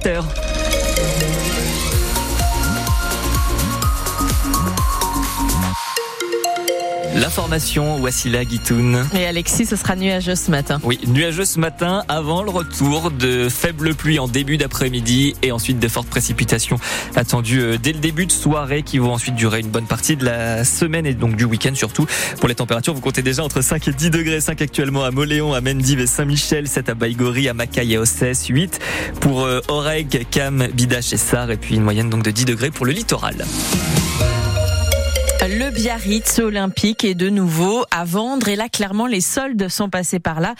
7h. L'information, Wassila Guitoun. Et Alexis, ce sera nuageux ce matin. Oui, nuageux ce matin avant le retour de faibles pluies en début d'après-midi et ensuite de fortes précipitations attendues euh, dès le début de soirée qui vont ensuite durer une bonne partie de la semaine et donc du week-end surtout. Pour les températures, vous comptez déjà entre 5 et 10 degrés. 5 actuellement à Moléon, à Mendive et Saint-Michel, 7 à Baïgori, à Macaille et Ossès, 8 pour euh, Oreg, Cam, Bidache et Sar et puis une moyenne donc de 10 degrés pour le littoral. Le Biarritz olympique est de nouveau à vendre et là clairement les soldes sont passés par là.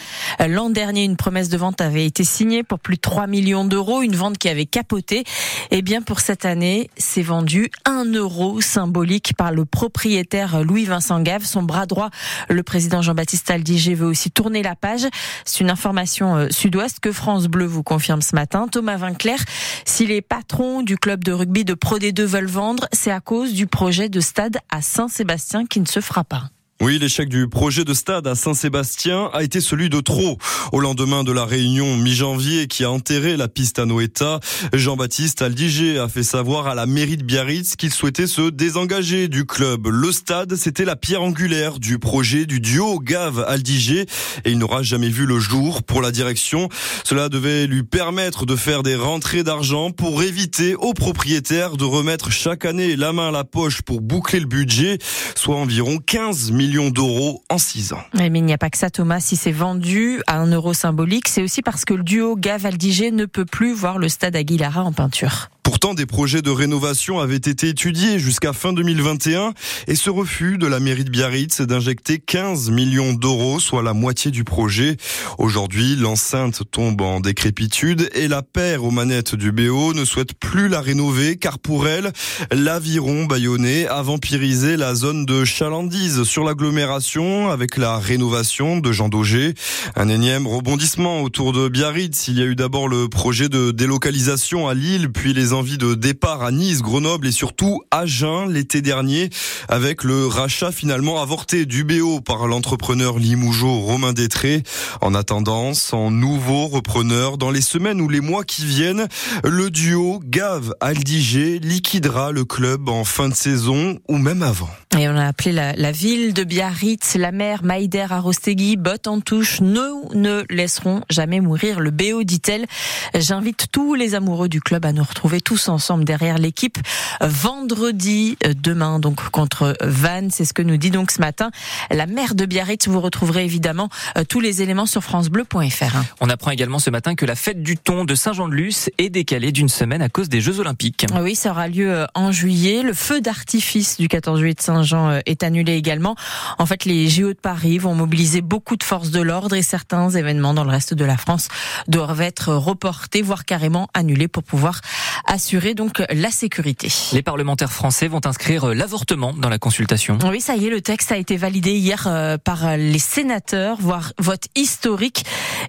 L'an dernier une promesse de vente avait été signée pour plus de 3 millions d'euros, une vente qui avait capoté. Et eh bien pour cette année, c'est vendu 1 euro symbolique par le propriétaire Louis-Vincent Gave, son bras droit. Le président Jean-Baptiste Aldiger veut aussi tourner la page. C'est une information euh, sud-ouest que France Bleu vous confirme ce matin. Thomas Vinclair, si les patrons du club de rugby de Pro D2 veulent vendre, c'est à cause du projet de stade à Saint-Sébastien qui ne se fera pas. Oui, l'échec du projet de stade à Saint-Sébastien a été celui de trop. Au lendemain de la réunion mi-janvier qui a enterré la piste à Noeta, Jean-Baptiste Aldiger a fait savoir à la mairie de Biarritz qu'il souhaitait se désengager du club. Le stade, c'était la pierre angulaire du projet du duo Gave-Aldiger et il n'aura jamais vu le jour pour la direction. Cela devait lui permettre de faire des rentrées d'argent pour éviter aux propriétaires de remettre chaque année la main à la poche pour boucler le budget, soit environ 15 millions millions d'euros en 6 ans. Mais il n'y a pas que ça, Thomas. Si c'est vendu à un euro symbolique, c'est aussi parce que le duo Gav-Aldiger ne peut plus voir le stade Aguilara en peinture. Pourtant, des projets de rénovation avaient été étudiés jusqu'à fin 2021 et ce refus de la mairie de Biarritz d'injecter 15 millions d'euros, soit la moitié du projet. Aujourd'hui, l'enceinte tombe en décrépitude et la paire aux manettes du BO ne souhaite plus la rénover car pour elle, l'aviron bayonnais a vampirisé la zone de chalandise sur l'agglomération avec la rénovation de Jean Daugé. Un énième rebondissement autour de Biarritz. Il y a eu d'abord le projet de délocalisation à Lille, puis les de départ à Nice, Grenoble et surtout Agen l'été dernier avec le rachat finalement avorté du BO par l'entrepreneur Limougeau Romain Détré. En attendant, son nouveau repreneur dans les semaines ou les mois qui viennent, le duo Gave Aldiger liquidera le club en fin de saison ou même avant. Et on a appelé la, ville de Biarritz, la mère Maïder Arostegui, botte en touche. Nous ne laisserons jamais mourir le BO, dit-elle. J'invite tous les amoureux du club à nous retrouver tous ensemble derrière l'équipe vendredi euh, demain donc contre Vannes. C'est ce que nous dit donc ce matin la maire de Biarritz. Vous retrouverez évidemment euh, tous les éléments sur francebleu.fr. On apprend également ce matin que la fête du thon de Saint-Jean-de-Luz est décalée d'une semaine à cause des Jeux Olympiques. Oui, ça aura lieu euh, en juillet. Le feu d'artifice du 14 juillet de Saint-Jean est annulé également. En fait, les JO de Paris vont mobiliser beaucoup de forces de l'ordre et certains événements dans le reste de la France doivent être reportés, voire carrément annulés pour pouvoir assurer donc la sécurité. Les parlementaires français vont inscrire l'avortement dans la consultation. Oui, ça y est, le texte a été validé hier euh, par les sénateurs, voire vote historique.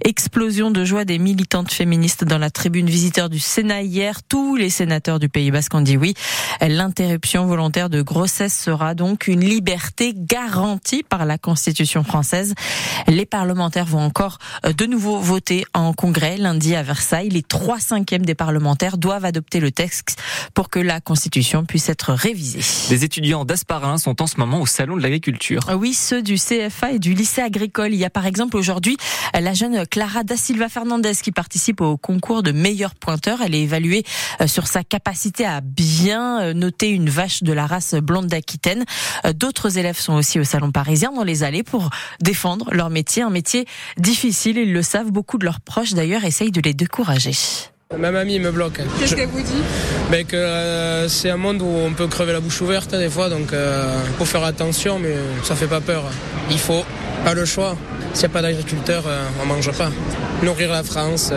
Explosion de joie des militantes féministes dans la tribune visiteur du Sénat hier. Tous les sénateurs du Pays Basque ont dit oui. L'interruption volontaire de grossesse sera donc une liberté garantie par la Constitution française. Les parlementaires vont encore euh, de nouveau voter en congrès lundi à Versailles. Les trois cinquièmes des parlementaires doivent adopter le texte pour que la Constitution puisse être révisée. Les étudiants d'Asparin sont en ce moment au Salon de l'agriculture. Oui, ceux du CFA et du lycée agricole. Il y a par exemple aujourd'hui la jeune Clara da Silva Fernandez qui participe au concours de meilleur pointeur. Elle est évaluée euh, sur sa capacité à bien euh, noter une vache de la race blonde d'Aquitaine. Euh, d'autres élèves sont aussi au Salon parisien dans les allées pour défendre leur métier, un métier difficile, ils le savent. Beaucoup de leurs proches d'ailleurs essayent de les décourager. Ma mamie me bloque. Qu'est-ce qu'elle vous dit? Ben que euh, c'est un monde où on peut crever la bouche ouverte hein, des fois, donc il euh, faut faire attention, mais ça fait pas peur. Il faut, pas le choix. S'il n'y a pas d'agriculteur, euh, on mange pas. Nourrir la France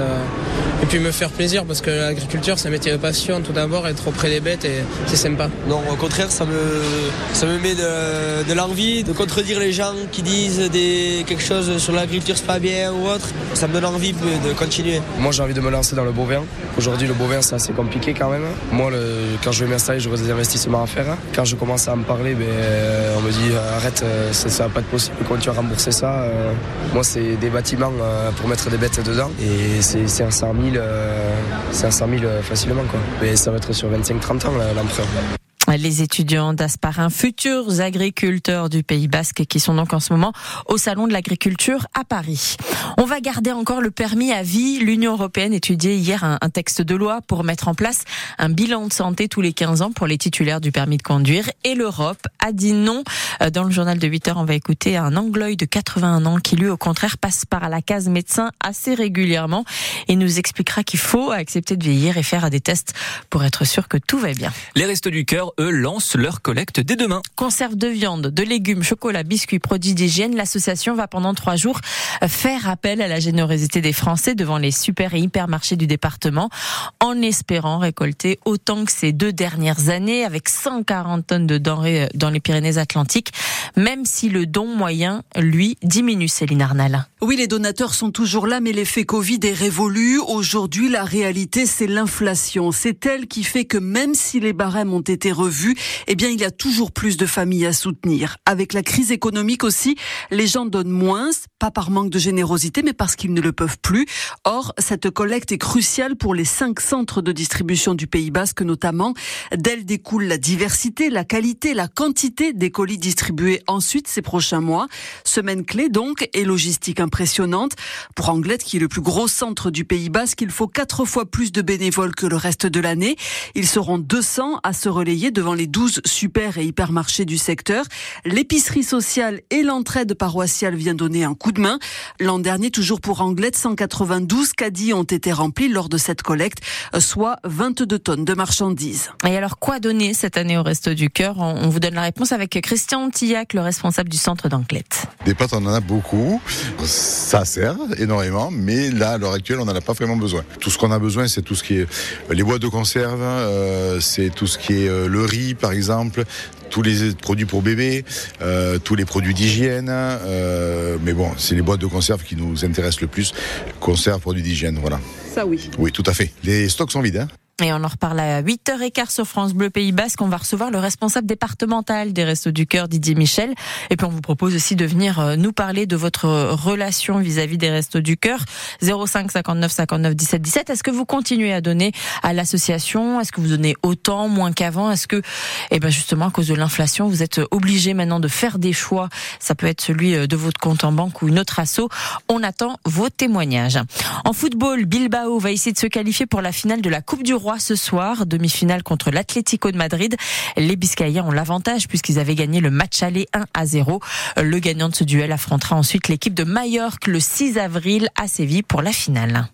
et puis me faire plaisir parce que l'agriculture c'est un métier de passion tout d'abord, être auprès des bêtes et c'est sympa. Non, au contraire, ça me, ça me met de, de l'envie de contredire les gens qui disent des, quelque chose sur l'agriculture c'est pas bien ou autre. Ça me donne envie de continuer. Moi j'ai envie de me lancer dans le bovin. Aujourd'hui le bovin c'est assez compliqué quand même. Moi le, quand je vais m'installer j'aurai des investissements à faire. Quand je commence à me parler, ben, on me dit arrête, ça, ça va pas être possible, quand tu vas rembourser ça Moi c'est des bâtiments pour mettre des bêtes dedans et c'est 500 000 euh, 500 000 facilement. Quoi. Mais ça va être sur 25-30 ans l'empereur. Les étudiants d'Asparin, futurs agriculteurs du Pays Basque, qui sont donc en ce moment au Salon de l'agriculture à Paris. On va garder encore le permis à vie. L'Union européenne étudiait hier un, texte de loi pour mettre en place un bilan de santé tous les 15 ans pour les titulaires du permis de conduire. Et l'Europe a dit non. Euh, dans le journal de 8 heures, on va écouter un Angloï de 81 ans qui, lui, au contraire, passe par la case médecin assez régulièrement et nous expliquera qu'il faut accepter de vieillir et faire des tests pour être sûr que tout va bien. Les restos du cœur, eux, lancent leur collecte dès demain. Conserve de viande, de légumes, chocolat, biscuits, produits d'hygiène. L'association va pendant trois jours faire appel à la générosité des Français devant les super et hypermarchés du département en espérant récolter autant que ces deux dernières années avec 140 tonnes de denrées dans les Pyrénées-Atlantiques, même si le don moyen, lui, diminue, Céline Arnal. Oui, les donateurs sont toujours là, mais l'effet Covid est révolu. Aujourd'hui, la réalité, c'est l'inflation. C'est elle qui fait que même si les barèmes ont été revus, eh bien, il y a toujours plus de familles à soutenir. Avec la crise économique aussi, les gens donnent moins, pas par manque de générosité, mais parce qu'ils ne le peuvent plus. Or, cette collecte est cruciale pour les cinq centres de distribution du Pays Basque, notamment. D'elle découle la diversité, la qualité, la quantité des colis distribués ensuite ces prochains mois. Semaine clé donc et logistique impressionnante. Pour Anglette, qui est le plus gros centre du Pays Basque, il faut quatre fois plus de bénévoles que le reste de l'année. Ils seront 200 à se relayer devant les 12 super et hypermarchés du secteur. L'épicerie sociale et l'entraide paroissiale vient donner un coup de main. L'an dernier, toujours pour Anglette, 192 caddies ont été remplis lors de cette collecte, soit 22 tonnes de marchandises. Et alors, quoi donner cette année au Resto du Cœur? On vous donne la réponse avec Christian Tillac, le responsable du centre d'Anglette. Des pâtes, on en a beaucoup ça sert énormément, mais là, à l'heure actuelle, on n'en a pas vraiment besoin. Tout ce qu'on a besoin, c'est tout ce qui est les boîtes de conserve, euh, c'est tout ce qui est euh, le riz, par exemple, tous les produits pour bébé, tous les produits d'hygiène. mais bon, c'est les boîtes de conserve qui nous intéressent le plus. Conserve, produits d'hygiène, voilà. Ça oui. Oui, tout à fait. Les stocks sont vides. Hein et on en reparle à 8h15 sur France Bleu Pays Basque. On va recevoir le responsable départemental des Restos du Cœur, Didier Michel. Et puis on vous propose aussi de venir euh, nous parler de votre relation vis-à-vis des Restos du Cœur. 05 59 59 17 17. Est-ce que vous continuez à donner à l'association? Est-ce que vous donnez autant, moins qu'avant? Est-ce que, eh ben justement, à cause de l'inflation, vous êtes obligé maintenant de faire des choix? Ça peut être celui euh, de votre compte en banque ou une autre asso. On attend vos témoignages. En football, Bilbao va essayer de se qualifier pour la finale de la Coupe du Roi ce soir, demi-finale contre l'Atlético de Madrid. Les Biscayens ont l'avantage puisqu'ils avaient gagné le match aller 1 à 0. Le gagnant de ce duel affrontera ensuite l'équipe de Majorque le 6 avril à Séville pour la finale.